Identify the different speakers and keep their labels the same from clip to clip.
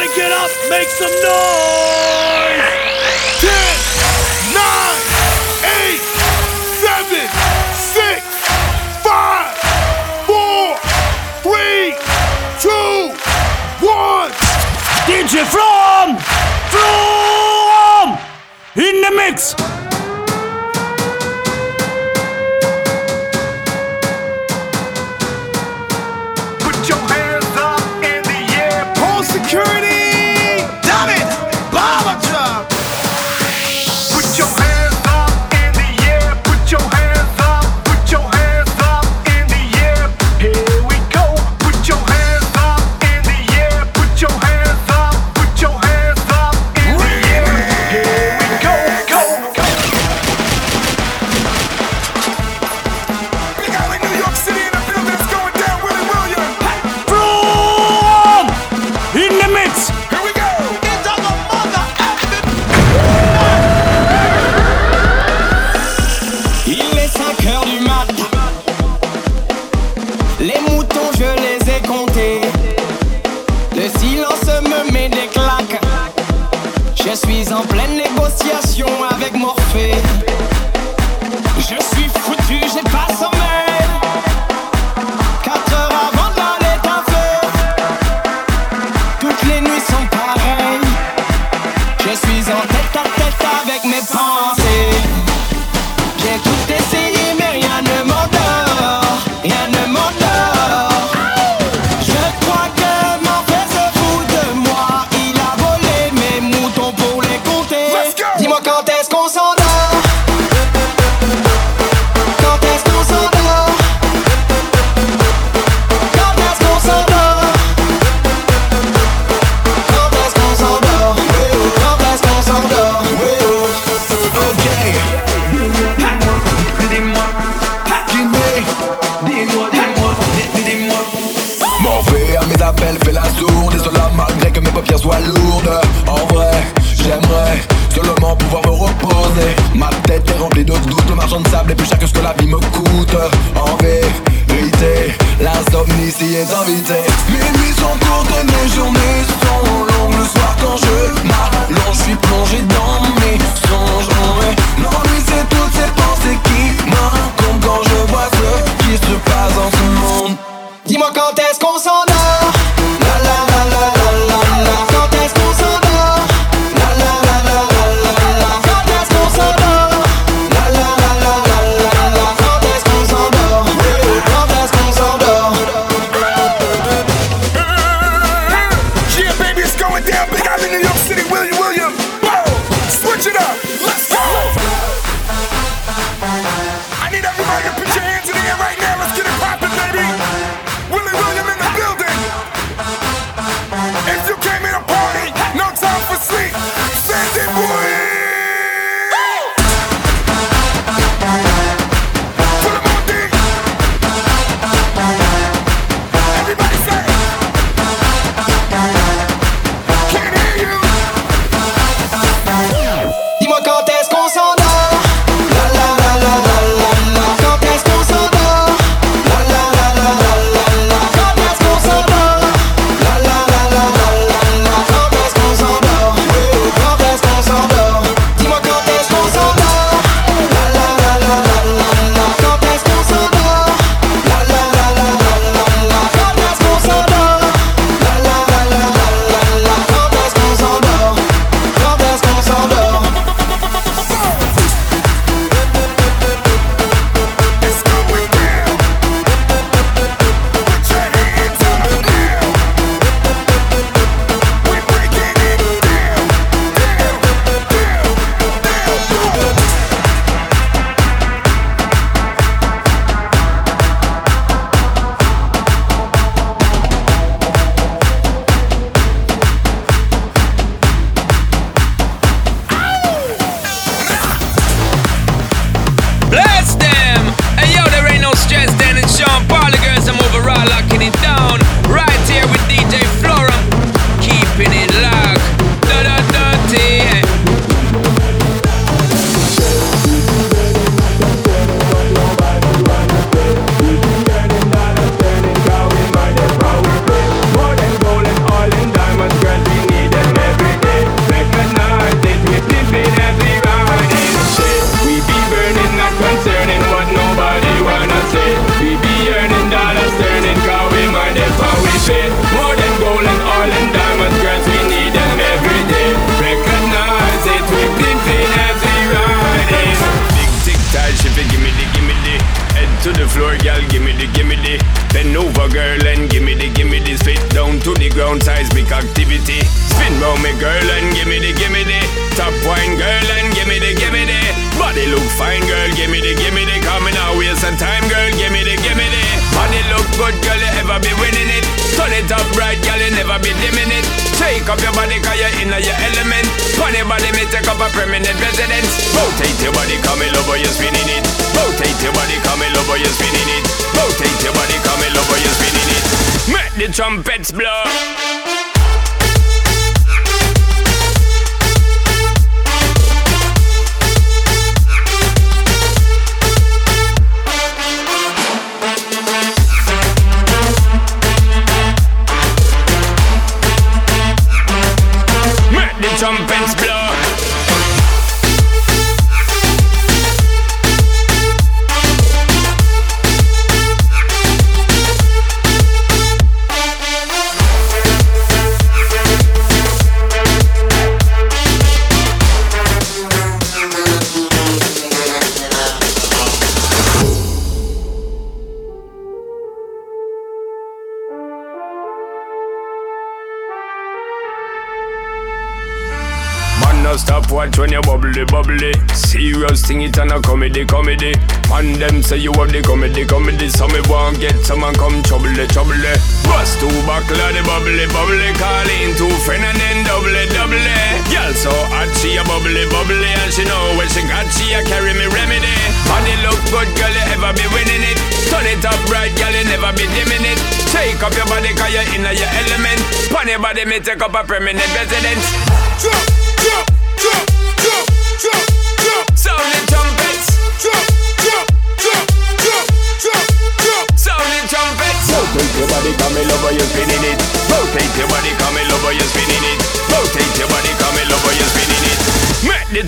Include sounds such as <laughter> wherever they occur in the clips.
Speaker 1: Everybody get up, make some noise!
Speaker 2: 10, 9, 8, 7, 6, 5, 4, 3, 2, 1.
Speaker 1: DJ From! From! In the mix!
Speaker 3: Doute comme argent de
Speaker 4: sable est plus cher que ce que la vie me coûte. En vérité, l'insomnie est invitée. Mes nuits sont courtes, mes journées sont longues. Le soir quand je m'allonge, je suis plongé dans mes songes. Oh L'ennui c'est toutes ces pensées qui m'incombent Quand je vois ce qui se passe dans ce monde.
Speaker 3: Dis-moi quand
Speaker 5: est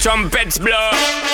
Speaker 5: trumpets blow.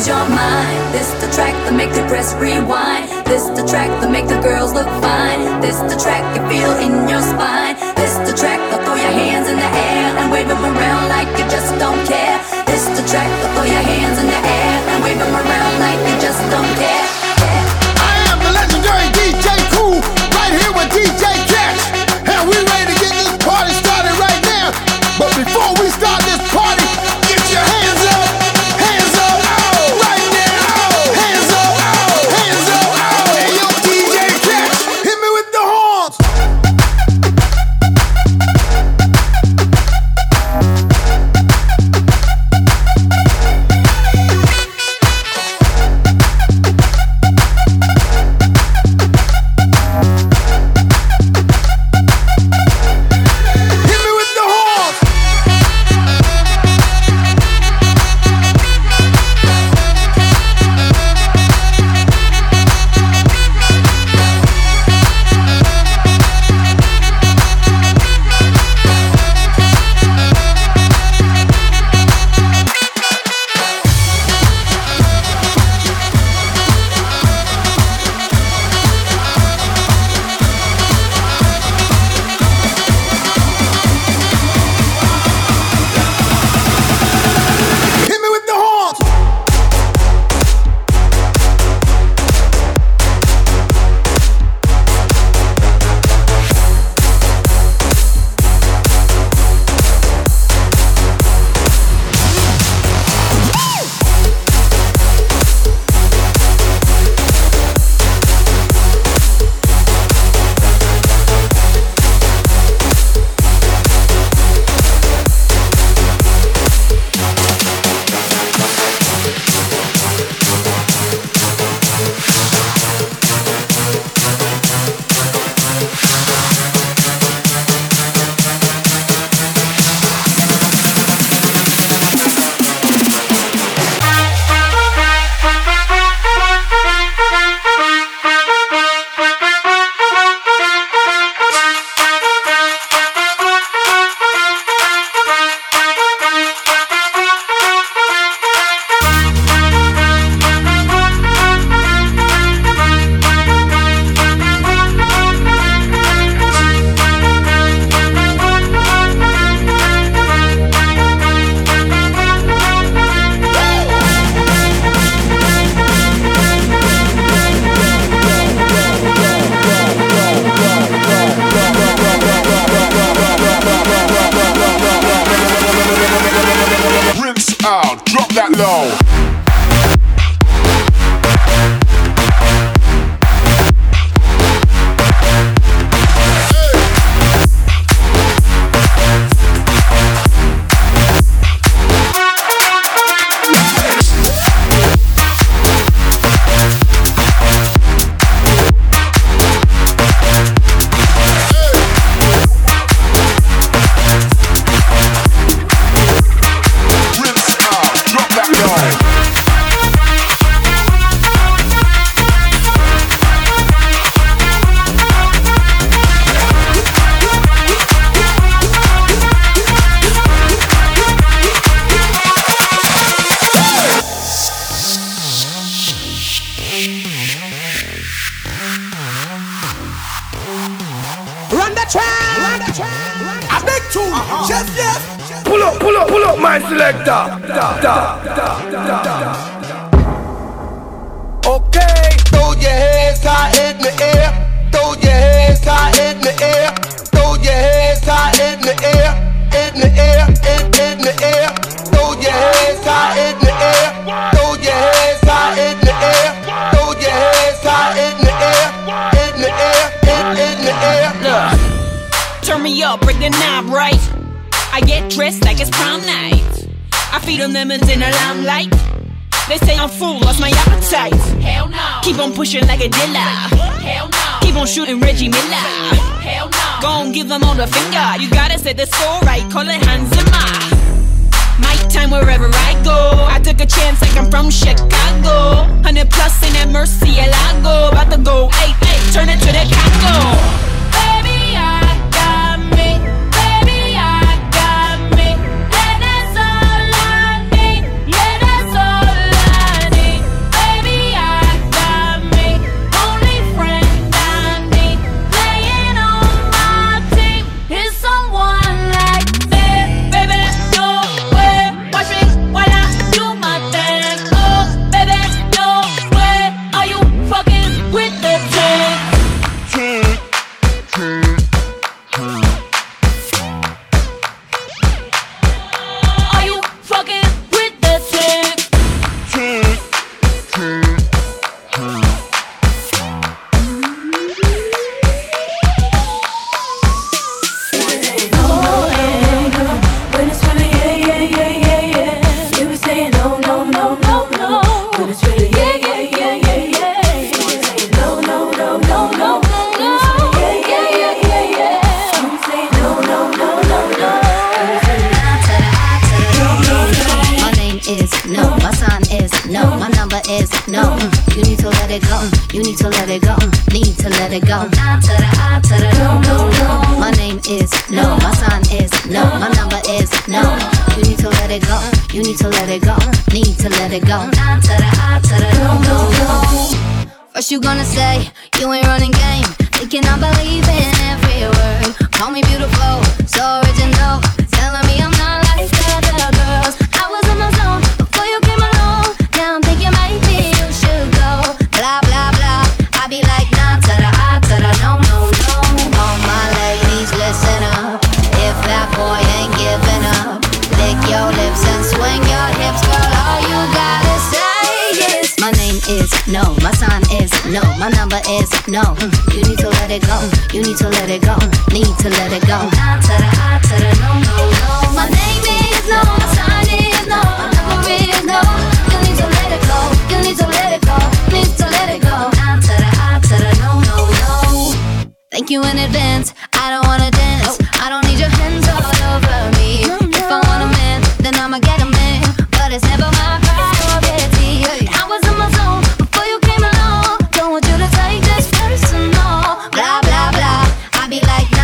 Speaker 6: lose your mind. This the track that make the press rewind. This the track that make the girls look fine. This the track you feel in your spine. This the track that throw your hands in the air and wave them around like you just don't care. This the track that throw your hands in the air and wave them around.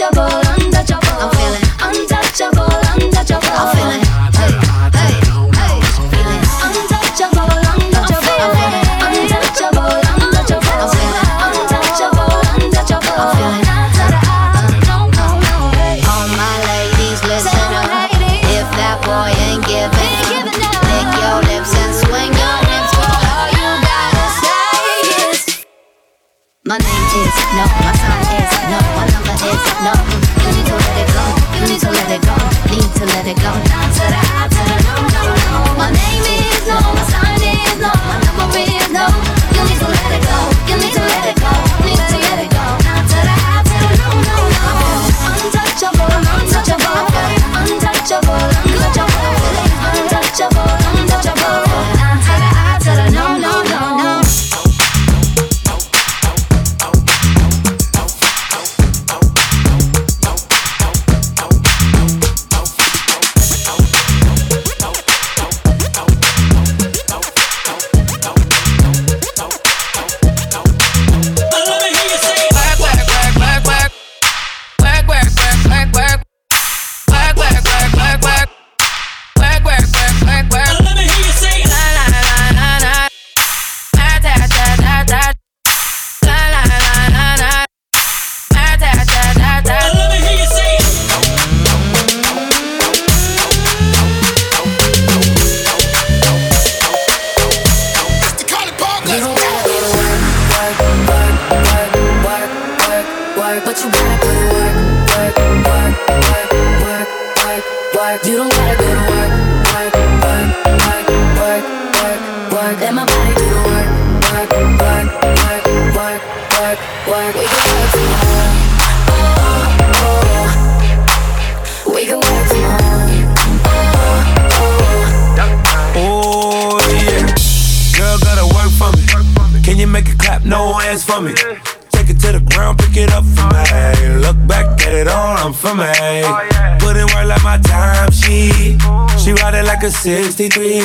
Speaker 7: Double. they're. hands
Speaker 8: for me. Take it to the ground, pick it up for me. Look back at it all, I'm for me. Put in work like my time, she. She ride it like a 63.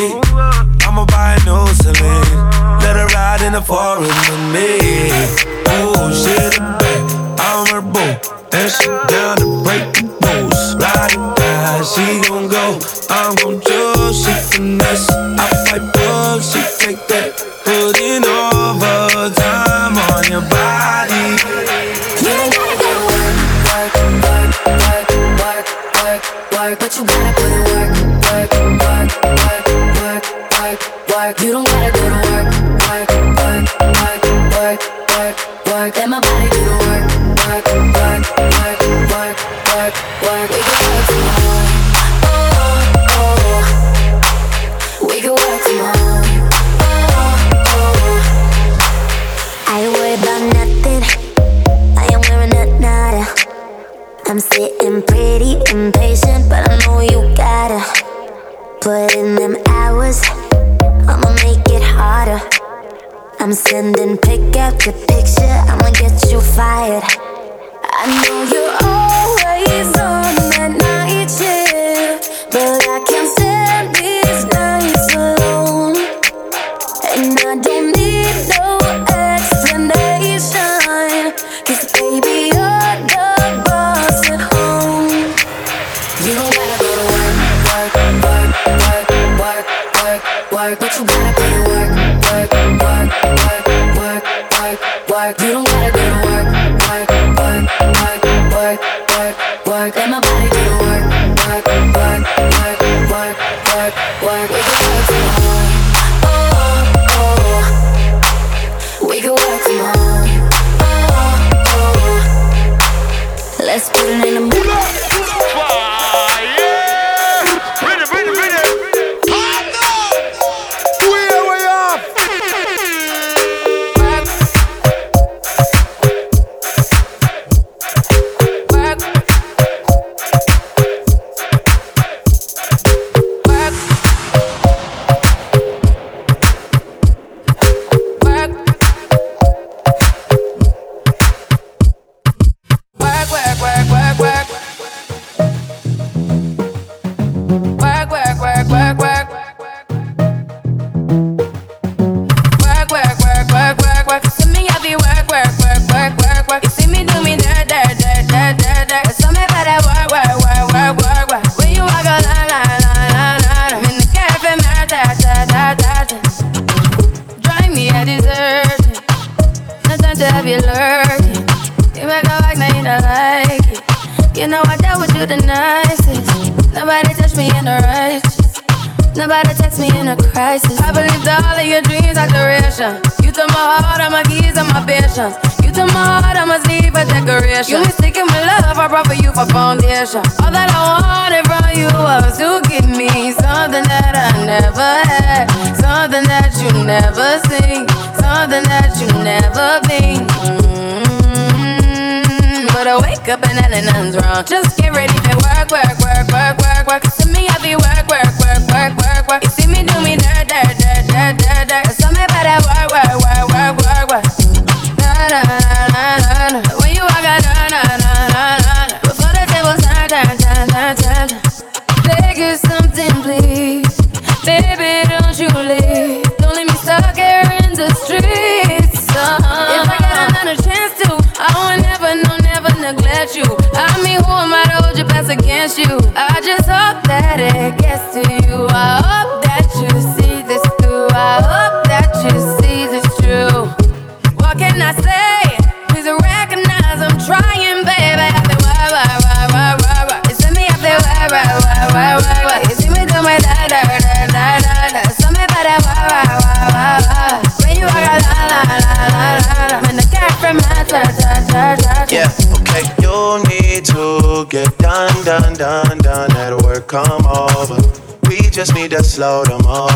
Speaker 8: I'ma buy a new Celine. Let her ride in the forest with me. Oh, shit, I'm her boo. And she down to break the rules. Ride it down, she gon' go. I'm gon'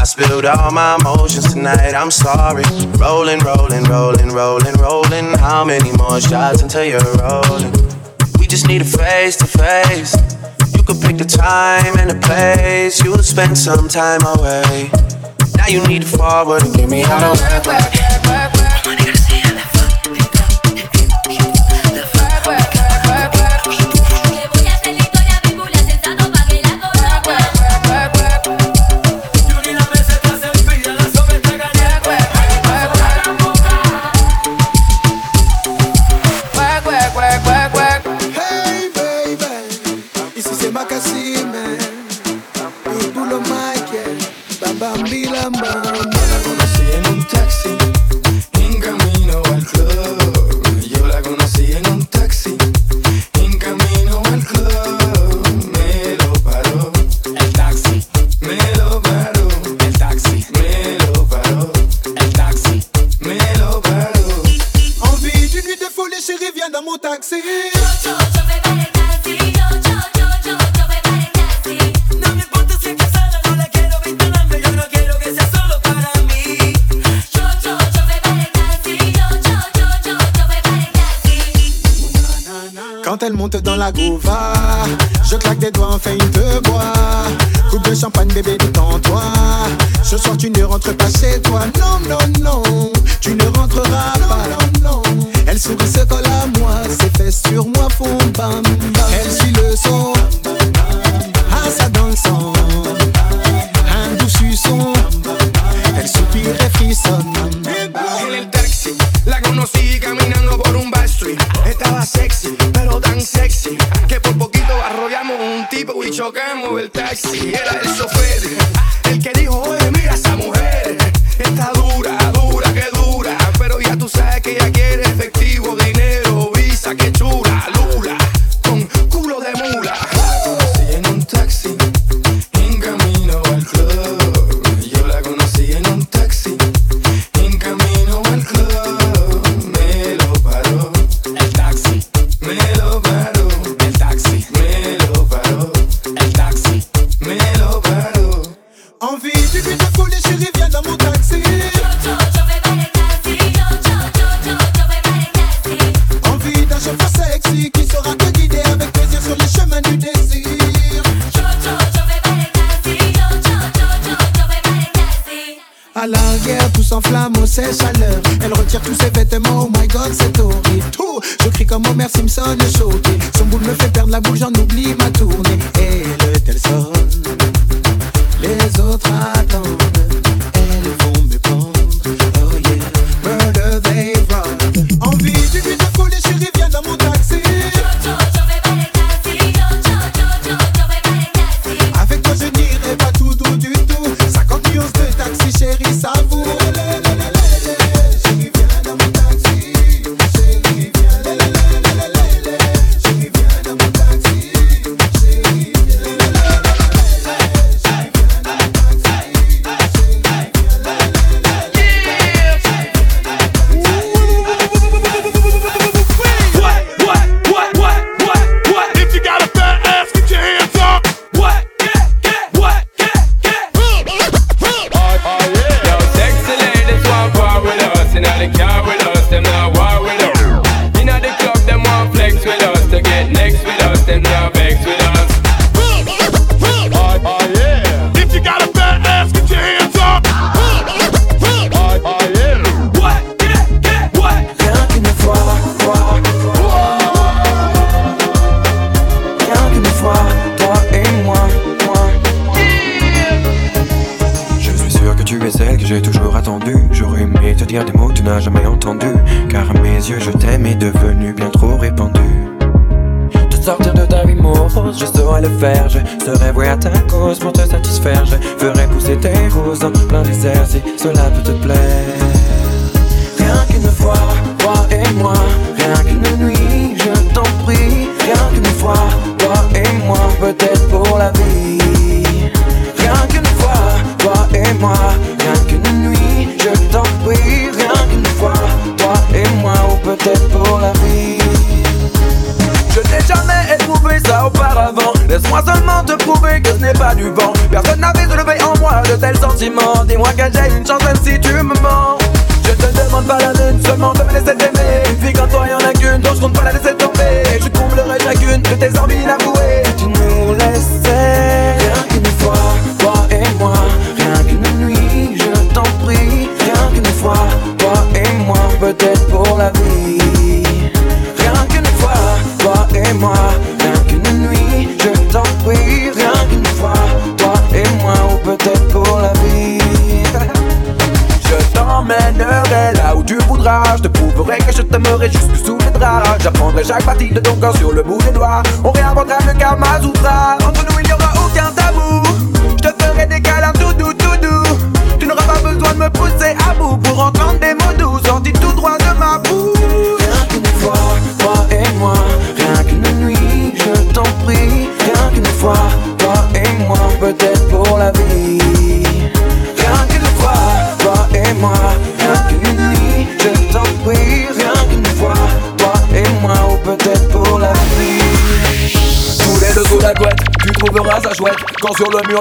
Speaker 9: I spilled all my emotions tonight, I'm sorry. Rolling, rolling, rolling, rolling, rolling. How many more shots until you're rolling? We just need a face to face. You could pick the time and the place, you'll spend some time away. Now you need to forward and give me out of work, work, work, work.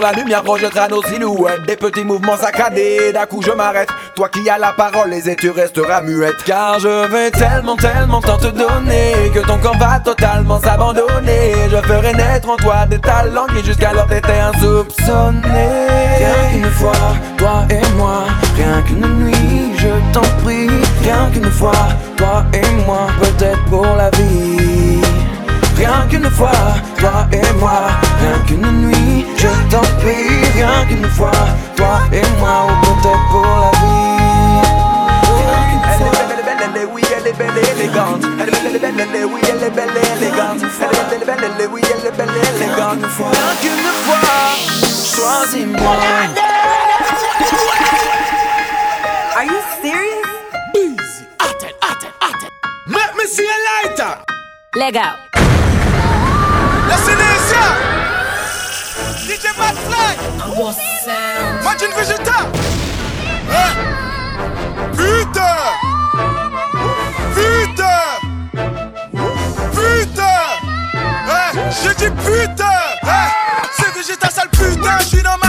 Speaker 10: La
Speaker 4: lumière proche, nos silhouettes. Des petits mouvements saccadés, d'un coup je m'arrête. Toi qui as la parole, et tu resteras muette. Car je vais tellement, tellement tant te donner Que ton corps va totalement s'abandonner. Je ferai naître en toi des talents qui jusqu'alors t'étaient insoupçonnés. Rien qu'une fois, toi et moi. Rien qu'une nuit, je t'en prie. Rien qu'une fois, toi et moi. Peut-être pour la vie. rien qu'une fois, toi et moi, rien qu'une nuit, je t'en prie, rien qu'une fois, toi et moi, au compte pour la vie. Rien qu'une fois, choisis-moi.
Speaker 11: Are you serious?
Speaker 12: Busy. Let me see a lighter.
Speaker 13: Leg out.
Speaker 12: DJ Bad Fly! Imagine Vegeta hey. Putain Putain Putain hey. J'ai dit putain hey. C'est Vegeta sale putain, je suis dans ma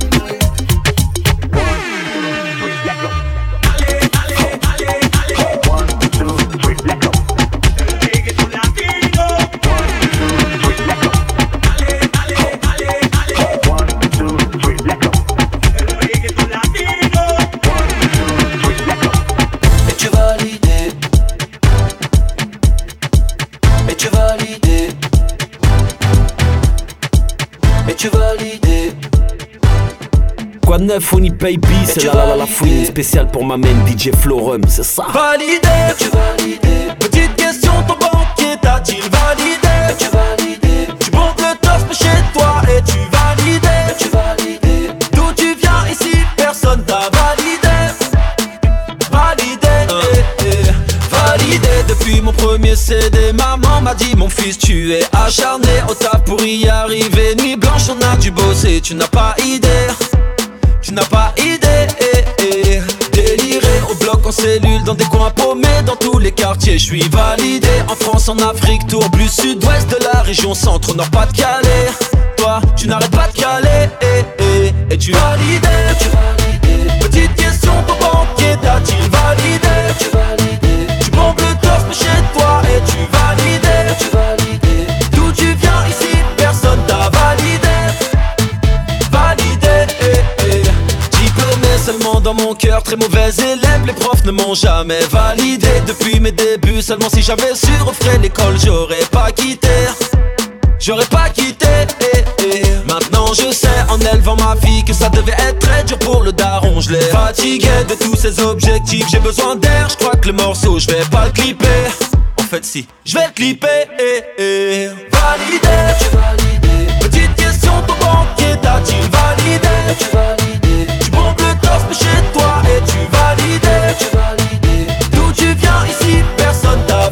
Speaker 14: 9, on y paye bis. C'est la la la la fouine spéciale pour ma main DJ Florum, c'est ça.
Speaker 15: Validé, tu validé. Petite question, ton banquier t'a-t-il validé? Tu validé. Tu montes le tospe chez toi et tu validé. Tu validé. D'où tu viens ici, personne t'a validé. Validé, eh, eh. validé. Depuis mon premier CD, maman m'a dit mon fils tu es acharné au taf pour y arriver. Nuit blanche on a dû bosser, tu n'as pas idée. Tu n'as pas idée eh, eh. Déliré. Au bloc en cellule Dans des coins paumés. Dans tous les quartiers je suis validé. En France, en Afrique, tour plus sud-ouest De la région centre, nord, pas de Calais Toi, tu n'arrêtes pas de caler eh. Et tu validé tu validé. Petite question, ton banquier t'a-t-il validé? Tu validé. Tu bombes le torse chez toi Et tu dans mon cœur, très mauvais élève. Les profs ne m'ont jamais validé Depuis mes débuts, seulement si j'avais su refaire l'école J'aurais pas quitté. J'aurais pas quitté. Eh, eh. Maintenant je sais en élevant ma fille Que ça devait être très dur pour le daron. Je l'ai fatigué de tous ces objectifs. J'ai besoin d'air, je crois que le morceau Je vais pas le clipper. En fait si, je vais le clipper. Eh. Validé tu validé Petite question, ton banquier t'a-t-il tu validé? Chez toi Et tu validé tu validé D'où tu viens ici, personne t'a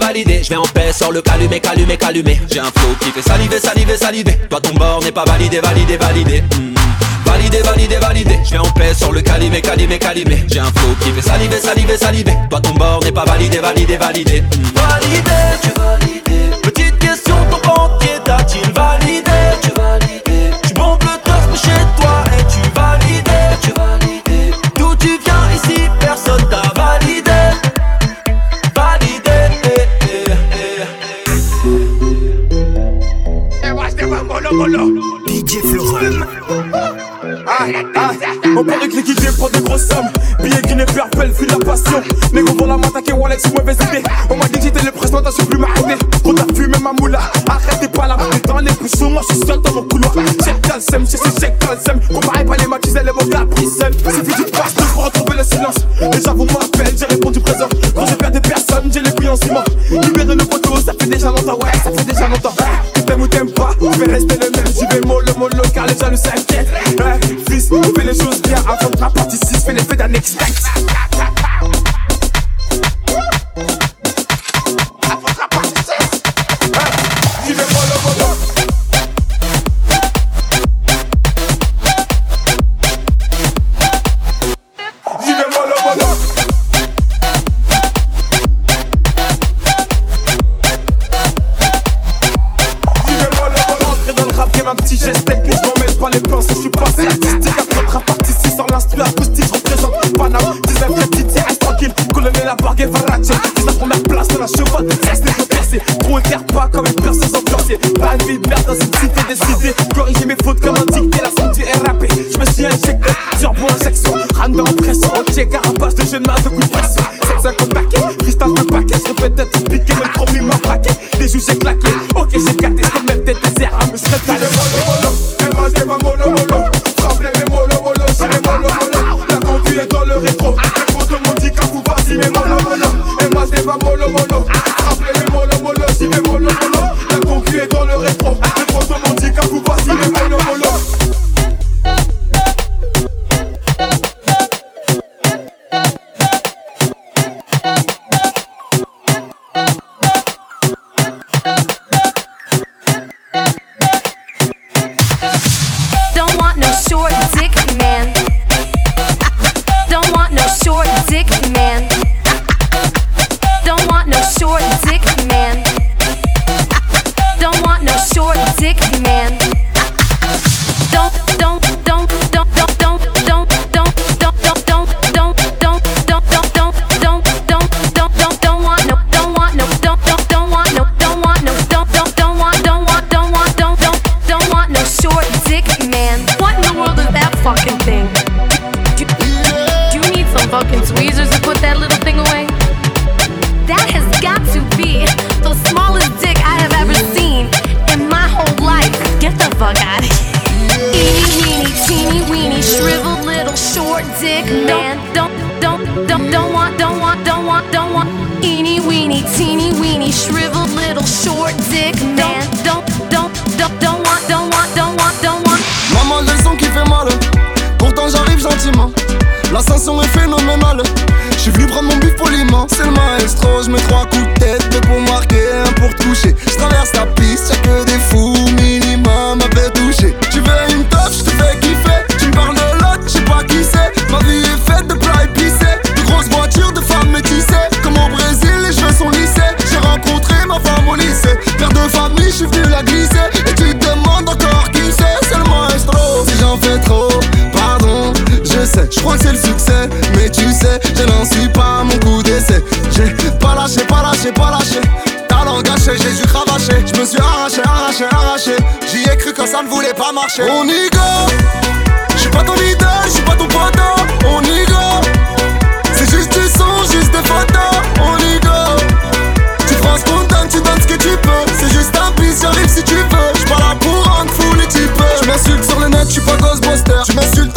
Speaker 15: Validé, je vais en paix, sors le calumet, calumet, calumet. J'ai un flow qui fait saliver, saliver, saliver. Toi ton bord n'est pas validé, validé, validé. Hmm. Validé, validé, validé. Je vais en paix sur le calimé, calimé, calimé. J'ai un flow qui fait saliver, saliver, saliver. Toi ton bord n'est pas validé, validé, validé. Hmm. Validé, tu validé. Petite question, ton banquier t'a-t-il validé? Tu validé.
Speaker 1: DJ Florum.
Speaker 16: Ah, ah, on parle de qui pour des grosses sommes. Billets Guinée, purple, fuit la passion. Négo pour la m'attaquer, Wallet, c'est mauvaise idée. On m'a dit que j'étais le su plus m'arrêter. On t'a fumé ma moula. Arrêtez pas la main dans les bouchons. Moi, je suis seul dans mon couloir. Check sem, je sais check sem. Comparez pas les maquis, elle est mon capricène. Suffit du passe pour retrouver le silence. Déjà, vous m'appelez, j'ai répondu présent. Quand j'ai perdu personne, j'ai les couilles en ciment. Libérez le poteau, ça fait déjà longtemps, ouais, ça fait déjà longtemps. Je vais rester le même. J'y vais mollo, mollo, car les jaloux s'inquiètent. Ouais, fils, on fait les choses bien avant de la partie 6, fais l'effet d'un expect. L'instru acoustique, représente Paname. 19 petits, reste tranquille. Colonel la bargue et Farache. C'est la première place de la chevauche. Reste les percés. Trop éclaire pas comme une perceuse ambiancée. Pas une vie de merde dans une cité décidée. Corriger mes fautes comme un dicté, la santé est rappée. Je me suis injecté sur bon injection. Rame en pression. Ok, carapace de jeune main de coups de pression. 750 paquets, freestyle de paquet. Je expliqué, mais le premier m'a braqué. Des joues j'ai claqué. Ok, j'ai capté,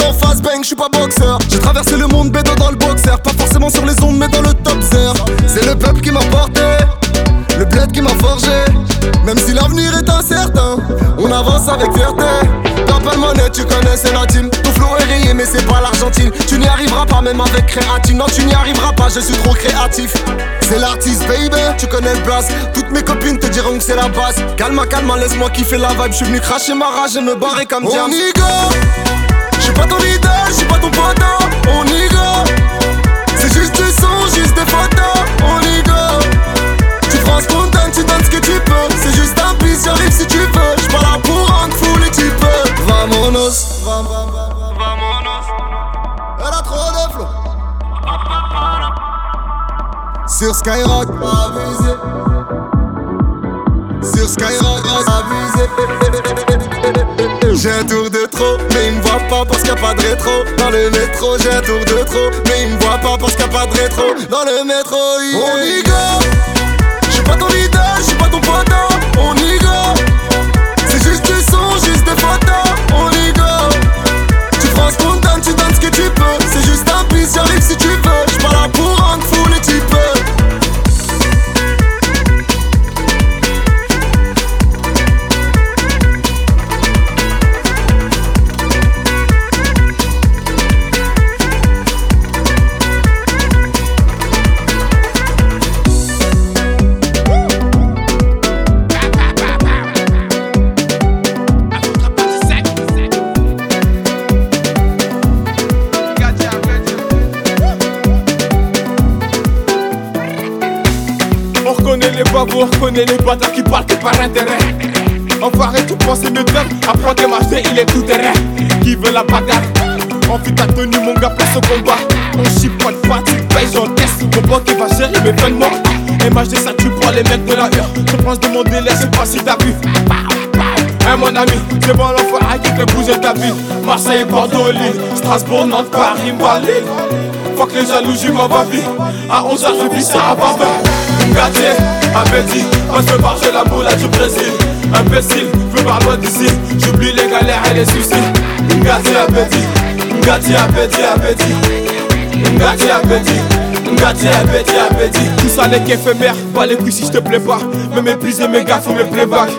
Speaker 17: En face, bang, j'suis pas boxeur. J'ai traversé le monde, bédo dans le boxer. Pas forcément sur les ondes, mais dans le top zero. C'est le peuple qui m'a porté. Le bled qui m'a forgé. Même si l'avenir est incertain, on avance avec fierté. T'as pas le monnaie,
Speaker 18: tu connais c'est la team Ton flow est rayé mais c'est pas l'Argentine Tu n'y arriveras pas même avec créatine Non tu n'y arriveras pas je suis trop créatif C'est l'artiste baby Tu connais le blast Toutes mes copines te diront que c'est la base Calma calma laisse-moi kiffer la vibe Je suis venu cracher ma rage et me barrer comme
Speaker 16: On
Speaker 18: diable
Speaker 16: y go Je suis pas ton leader, je suis pas ton poteau On y go. C'est juste du son, juste des photos. On y go. Tu te rends spontané, tu donnes ce que tu peux. C'est juste un bis, j'arrive si tu veux. Je pas là pour rendre fou les types
Speaker 18: Vamonos Vamonos Elle a trop de flow. Sur Skyrock, abusé. Sur Skyrock, abusé J'ai un tour de trop, mais il me voit pas parce qu'il n'y a pas de rétro. Dans le métro, j'ai un tour de trop, mais il me voit pas parce qu'il n'y a pas de rétro. Dans le métro, yeah. on y go. Je suis pas ton leader, je suis pas ton poteau On y go. C'est juste du son, juste des photos. On y go. Tu prends spontané, tu donnes ce que tu peux. C'est juste un bis, j'arrive si tu veux
Speaker 16: on reconnaît les bâtards qui parlent que par intérêt. Enfoiré, tu penses mieux d'homme, apprends tes marcher, il est tout terrain. Qui veut la bagarre? Envie ta tenue, mon gars, place au combat. On chie pas de fatigue, paye, j'encaisse. Mon banque qui va gérer mes peines MHD, ça tu prends les mecs de la hure. Je pense de mon délai, c'est pas si t'as vu. Hein, mon ami, c'est bon l'enfoiré qui fait bouger ta vie. Marseille, Bordeaux, Lille, Strasbourg, Nantes, Paris, Malais. Fuck les jalousies, ma vie. À 11h, je vis ça à. Gâté, appétit, on se barge la moula du Brésil. Imbécile, veux par loin d'ici. J'oublie les galères et les soucis. Gâté, appétit, gâté, appétit, appétit. Gâté, appétit. Gâté, appétit, appétit. Tout ça n'est qu'éphémère, pas les couilles si je te plais pas. Me mépriser mes gars, faut mes playback.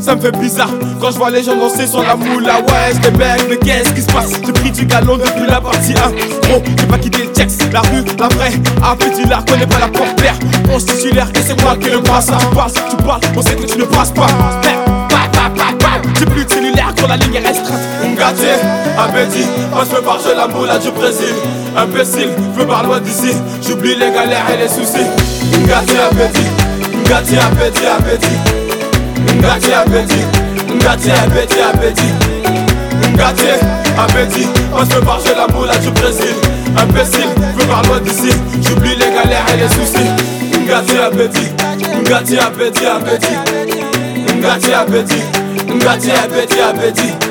Speaker 16: Ça me fait bizarre. Quand je vois les gens danser sur la moula Ouais j'étais bête mais qu'est-ce qui se passe? J'ai pris du galon depuis la partie 1 Gros j'ai pas quitté le checks La rue, la vraie, un petit la connais pas la porte claire. On se titulaire et c'est moi qui le passe. Tu parles, tu parles, on sait que tu ne passes pas. J'ai plus de cellulaire quand la ligne est restreinte. Gâté, appétit, on se fait marcher la moula du Brésil. Imbécile, veux par loin d'ici J'oublie les galères et les soucis. Gâté, appétit, gâté, appétit, appétit Ngati appétit, ngati appétit, appétit. Ngati appétit, on se marcher la moula du Brésil Imbécile, veux par loin d'ici J'oublie les galères et les soucis. Ngati appétit, ngati appétit, appétit. Ngati appétit, ngati appétit, appétit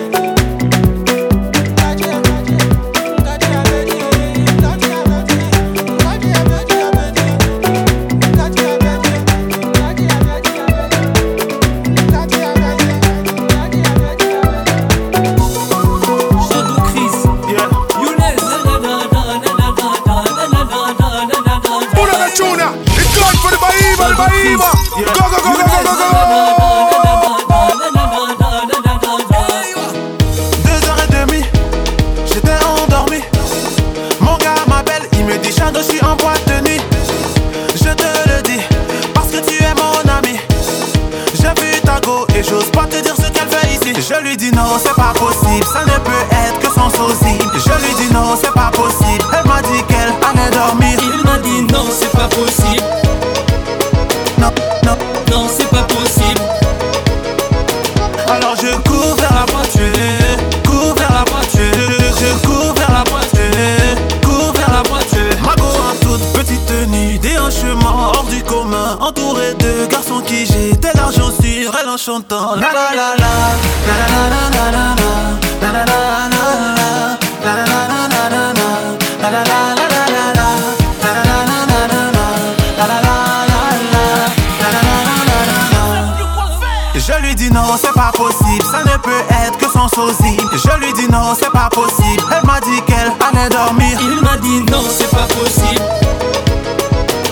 Speaker 19: ça ne peut être que son sosie. Je lui dis non, c'est pas possible. Elle m'a dit qu'elle allait dormir.
Speaker 20: Il m'a dit non, c'est pas possible.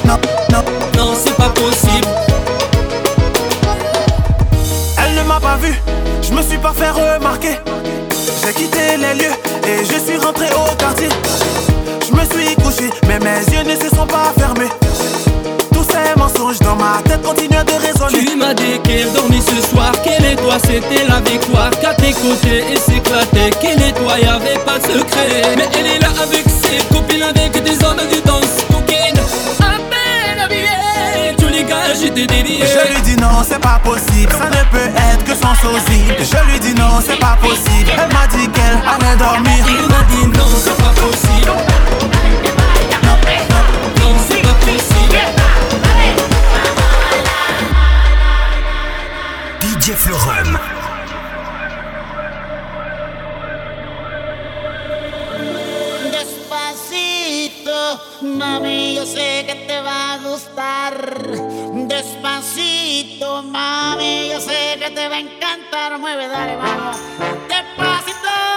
Speaker 19: Non, non,
Speaker 20: non, c'est pas possible.
Speaker 19: Elle ne m'a
Speaker 20: pas
Speaker 19: vu, je me suis pas fait remarquer. J'ai quitté les lieux et je suis rentré au quartier. Je me suis couché, mais mes yeux ne se sont pas fermés. Tous ces mensonges dans ma tête continuent de
Speaker 21: m'a dit qu'elle dormait ce soir, qu'elle et toi c'était la victoire. Qu'à tes côtés, elle s'éclatait, qu'elle et toi y avait pas de secret. Mais elle est là avec ses copines, avec des hommes de danse coquine. À peine habillée, tous les gars j'étais délié.
Speaker 19: Je lui dis non, c'est pas possible, ça ne peut être que son sosie. Je lui dis non, c'est pas possible, elle m'a dit qu'elle allait dormir.
Speaker 21: Il m'a dit non, c'est pas possible.
Speaker 22: Despacito, mami, yo sé que te va a gustar. Despacito, mami, yo sé que te va a encantar. Mueve, dale, vamos. Despacito.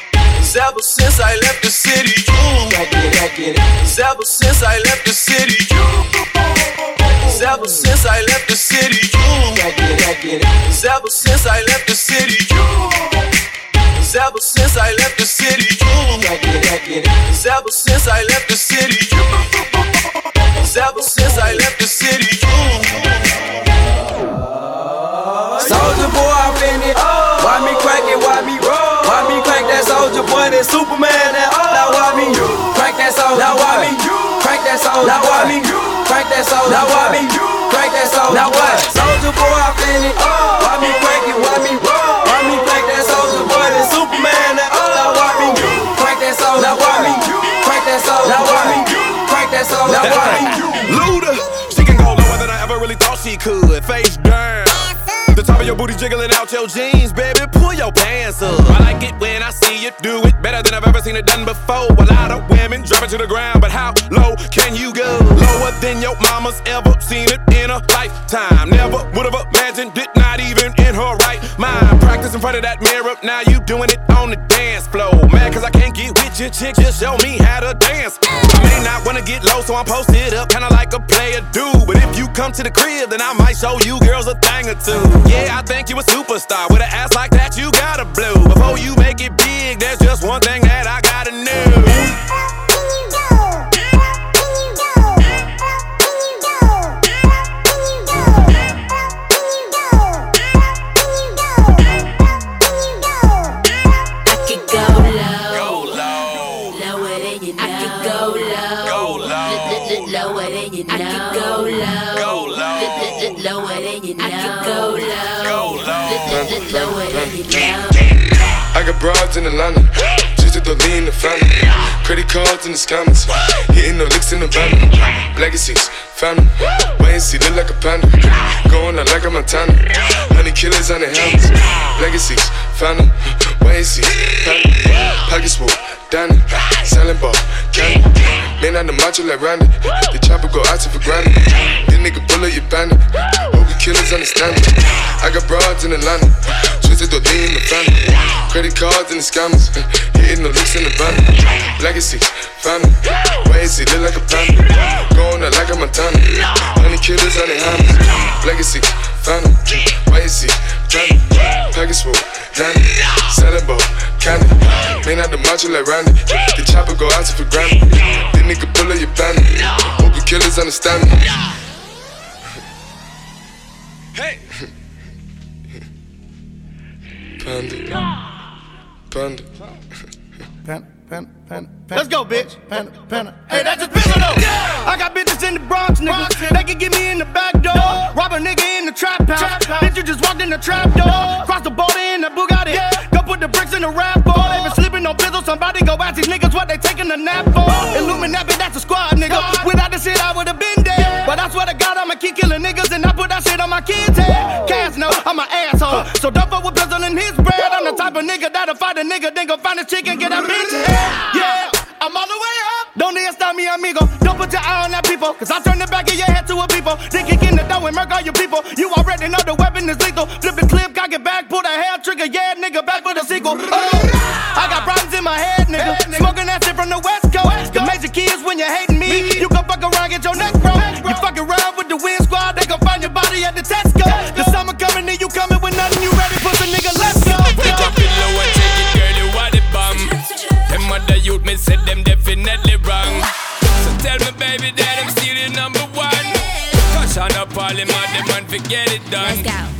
Speaker 15: Ever since I left the city, you. Cause ever since I left the city, you. Ever since I left the city, you. Cause ever since I left the city, you. Ever since I left the city, you. Cause ever since I left the city, you. Ever since I left the city,
Speaker 23: Soldier soldier boy? That Superman? Now why me crank that soldier? Now why me crank that soldier? Now why me crank that soldier? Now why me crank that soldier? Now what? Soldier boy, I'm in it. Oh, why me crank it? Why me? Why me crank that soldier boy? That Superman? That now why me crank that soldier? Now why me crank that soldier? Now why me crank that soldier? Now why me
Speaker 24: Luda, she can go lower than I ever really thought she could. Face down. The top of your booty jiggling out your jeans, baby. Pull your pants up. I like it when I see you do it better than I've ever seen it done before. A lot of women drop it to the ground, but how low can you go? Lower than your mama's ever seen it in a lifetime. Never would have imagined it, not even in her right mind. Practice in front of that mirror, now you doing it on the dance floor. Mad cause I can't get with your chick, just show me how to dance. I may not wanna get low, so I'm posted up, kinda like a player do. But if you come to the crib, then I might show you girls a thing or two. Yeah, I think you a superstar. With an ass like that, you gotta blow. Before you make it big, there's just one thing that I
Speaker 5: you know. I could go low. Lower than you know. I could go low. Lower than you know. I
Speaker 25: got broads in Atlanta, just to the lean the family. Credit cards in the scammers, hitting the licks in the van. Legacies, family, wait and see, look like a panda. Going out like a Montana, honey killers on the helmets. Legacies, family, wait and see, family. Pockets full, Danny, selling ball, candy. Man on the macho like Randy, the chopper go out for granted. This nigga bullet, you bandit. Hope you killers understand it. I got broads in Atlanta, twisted the lean the family. Credit cards and the scammers, <laughs> hitting the looks in the van. Legacies, family, wait and see, look like a panda. Going out like a Montana, honey killers on the hammers. Legacies, family, wait and see, family. Package full, Danny, selling ball, candy. Man out the macho like Randy, the chopper go out to for granted. This nigga bullet, you bandit. Hope you killers understand me.
Speaker 24: Hey!
Speaker 25: Panda. Panda.
Speaker 17: Pen, pen, pen, pen. Let's go, bitch. Pen, pen. Hey, that's just pistol though. I got bitches in the Bronx, nigga. They can get me in the back door. Rob a nigga in the trap house. Bitch, you just walked in the trap door. Cross the border in the Bugatti. Go put the bricks in the rap ball. They been sleeping on pillows. Somebody go ask these niggas what they taking a nap for. Illuminati, that's a squad, nigga. Without this shit, I would've been dead. But I swear to God, I'ma keep killing niggas and I put that shit on my kids' head. Cash no, I'm an asshole. So don't fuck with pistol in his bread. I'm the type of nigga that'll fight a nigga, then go find a chick and get a bitch head. Yeah, I'm all the way up. Don't need to stop me, amigo. Don't put your eye on that people. Cause I turn the back of your head to a people. Then kick in the door and murk all your people. You already know the weapon is lethal. Flip the clip, cock it back, pull the hair trigger. Yeah, nigga, back for the sequel. Oh, I got problems in my head, nigga. Smoking that shit from the West Coast. The major key is when you're hating me. You gon' fuck around, get your neck broke. You fuck around with the wind squad, they gon' find your body at the Tesco. The summer coming, and you coming with nothing. You ready, pussy nigga? Let's go.
Speaker 6: Pick up it and take it, girl, you are the bomb. Them other youth, me said them definitely tell me, baby, that I'm still your number one. Cause on the parliament, them man forget it done. Let's go.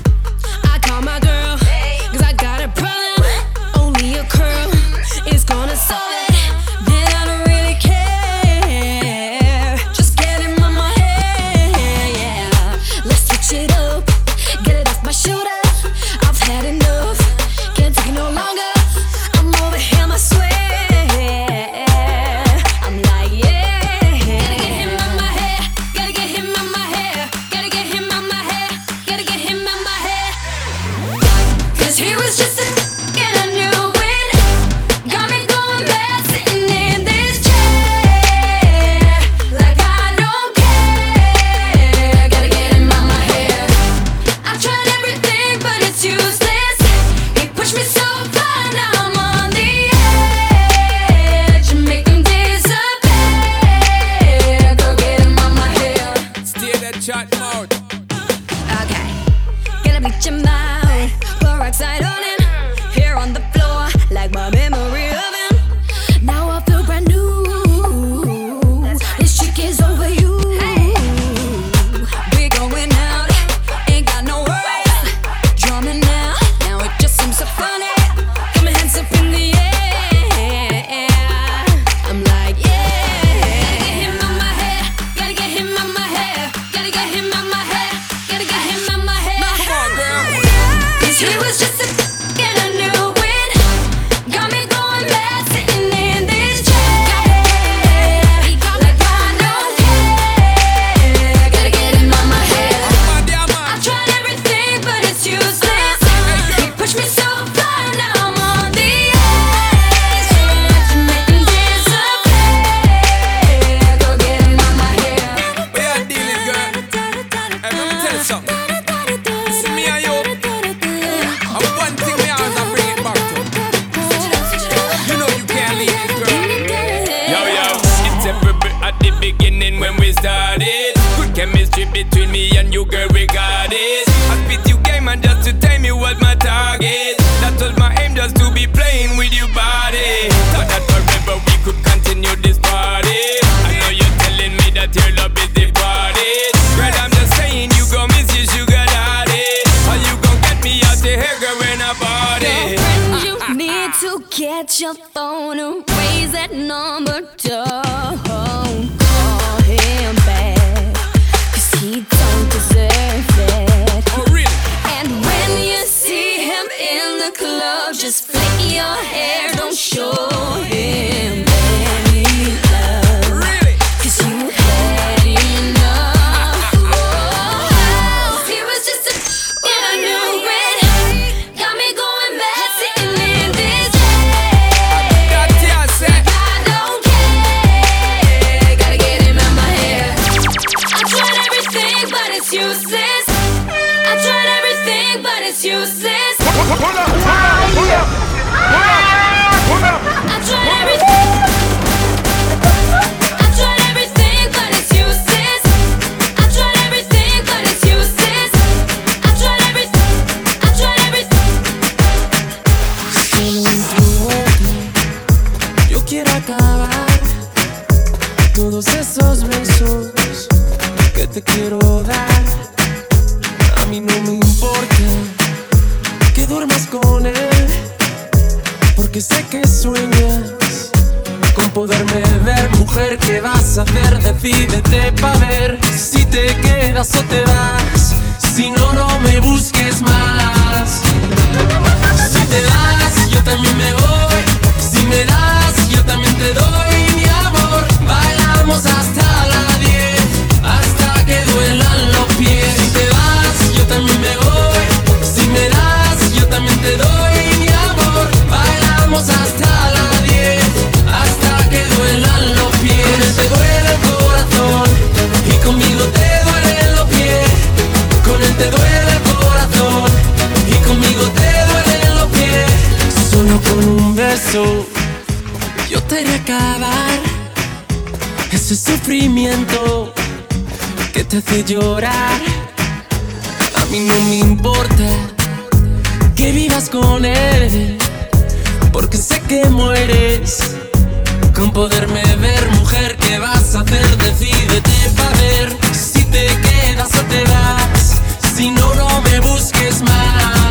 Speaker 26: my
Speaker 5: body.
Speaker 6: Girlfriend, you need to get your phone and raise that number. Don't call him back, cause he don't deserve it. Oh, really? And when you see him in the club, just flick your hair.
Speaker 15: hiciste llorar. A mí no me importa que vivas con él, porque sé que mueres con poderme ver, mujer. ¿Qué vas a hacer? Decídete para ver si te quedas o te vas. Si no, no me busques más.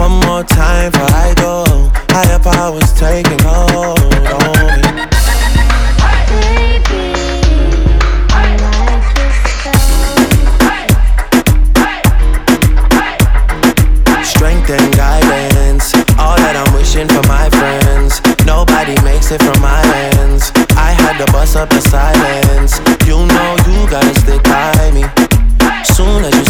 Speaker 24: one more time before I go. Higher powers taking hold on me. Strength and guidance, all that I'm wishing for my friends. Nobody makes it from my ends. I had to bust up the silence. You know you gotta stick by me. Soon as you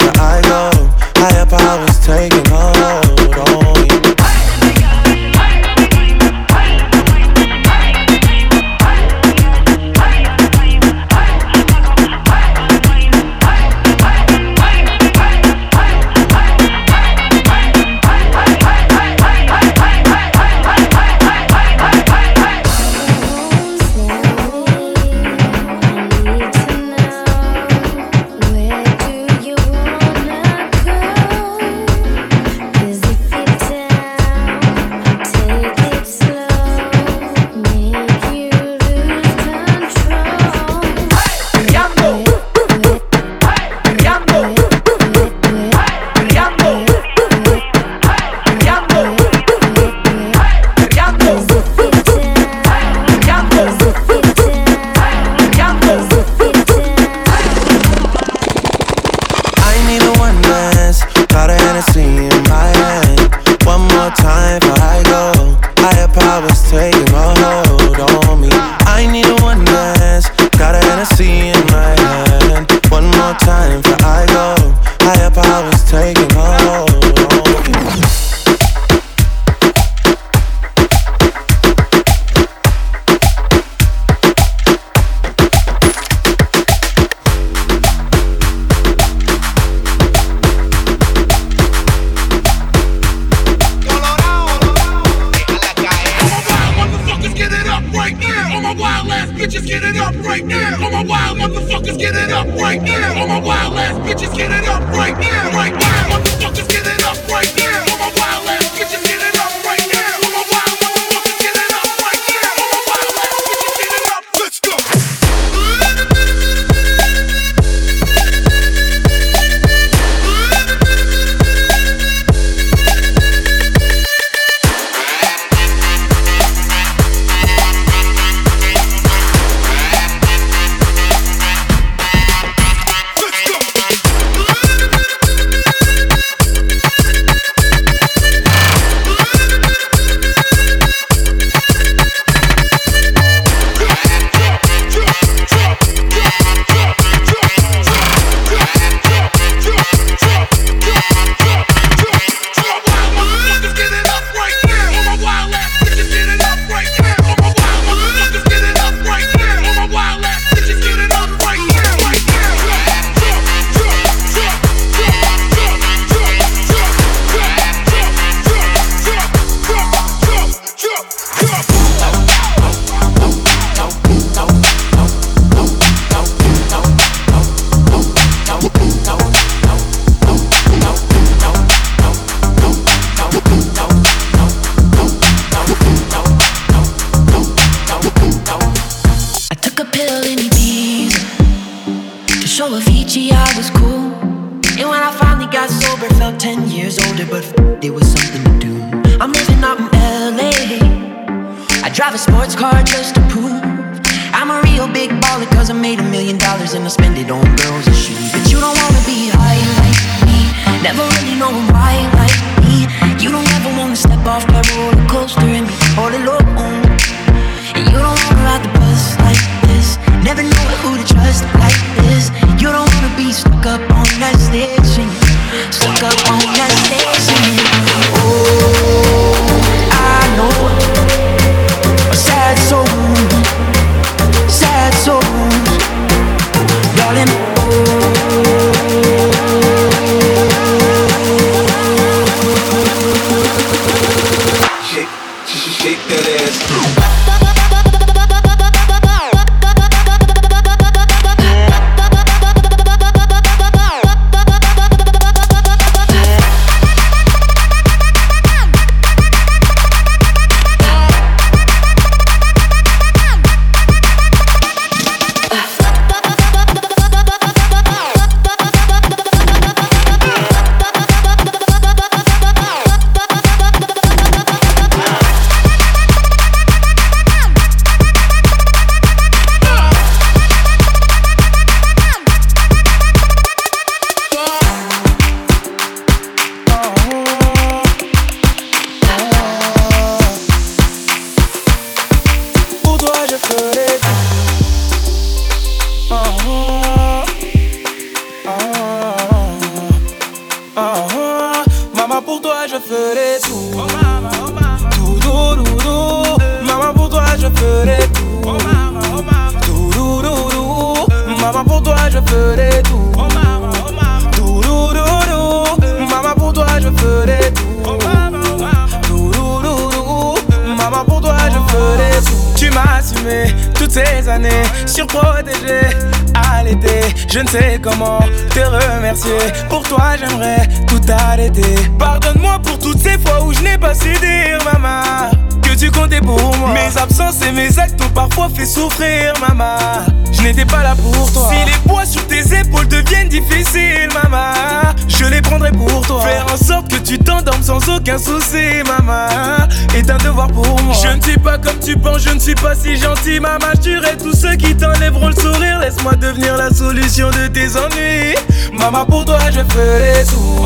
Speaker 27: si
Speaker 28: gentil, maman. Je tuerai tous ceux qui t'enlèveront le sourire. Laisse-moi devenir la solution de tes ennuis. Maman, pour toi, je ferai tout.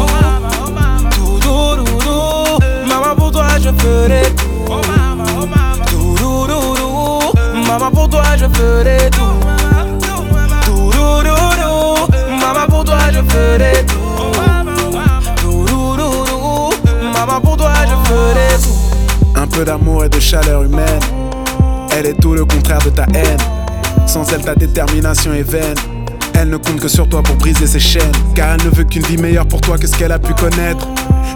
Speaker 28: Tout, tout. Maman, pour toi, je ferai tout. Tout, tout. Maman, pour toi, je ferai tout. Tout, tout, tout. Maman, pour toi, je ferai tout. Tout. Maman, pour toi, je ferai tout.
Speaker 12: Un peu d'amour et de chaleur humaine. Elle est tout le contraire de ta haine. Sans elle, ta détermination est vaine. Elle ne compte que sur toi pour briser ses chaînes. Car elle ne veut qu'une vie meilleure pour toi que ce qu'elle a pu connaître.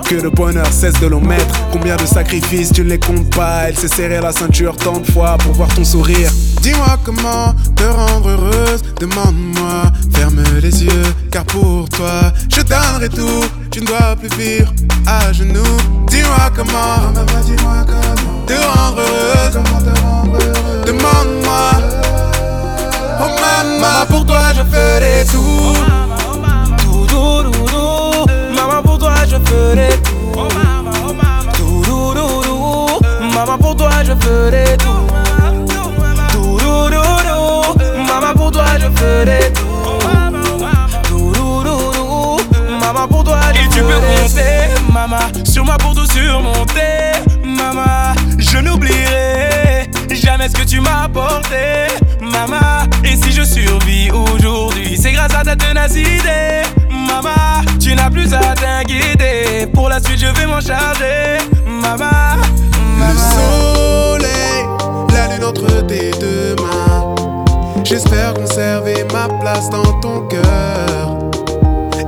Speaker 12: Que le bonheur cesse de l'omettre. Combien de sacrifices tu ne les comptes pas? Elle s'est serrée la ceinture tant de fois pour voir ton sourire. Dis-moi comment te rendre heureuse. Demande-moi, ferme les yeux. Car pour toi, je donnerai tout. Tu ne dois plus vivre à genoux. Dis-moi comment te rendre heureuse. Demande-moi. Oh maman, pour toi je ferai tout.
Speaker 28: Tout, tout, tout, tout. Maman, pour toi, je ferai tout. Tout, tout, tout, tout. Maman, pour toi, je ferai tout. Tout, tout, tout, tout. Maman, pour toi, je ferai tout. Tout, tout, tout, tout. Maman, pour toi, je Et tu peux compter, maman, sur moi pour tout surmonter. Maman, je n'oublierai jamais ce que tu m'as apporté. Maman, et si je survis aujourd'hui, c'est grâce à ta ténacité. Maman, tu n'as plus à t'inquiéter. Pour la suite, je vais m'en charger. Maman,
Speaker 12: Le soleil, la lune entre tes deux mains. J'espère conserver ma place dans ton cœur.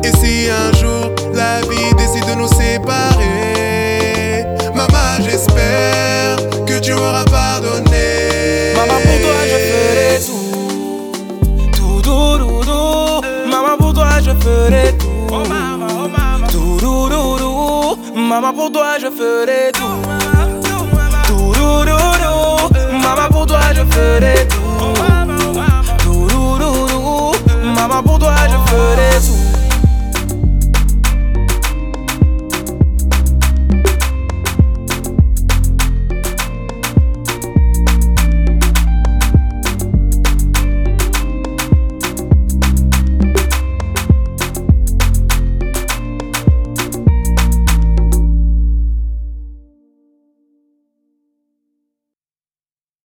Speaker 12: Et si un jour la vie décide de nous séparer, maman, j'espère que tu m'auras pardonné.
Speaker 28: Pour toi, je ferai tout. Tout, tout, tout, tout. Maman, pour toi, je ferai.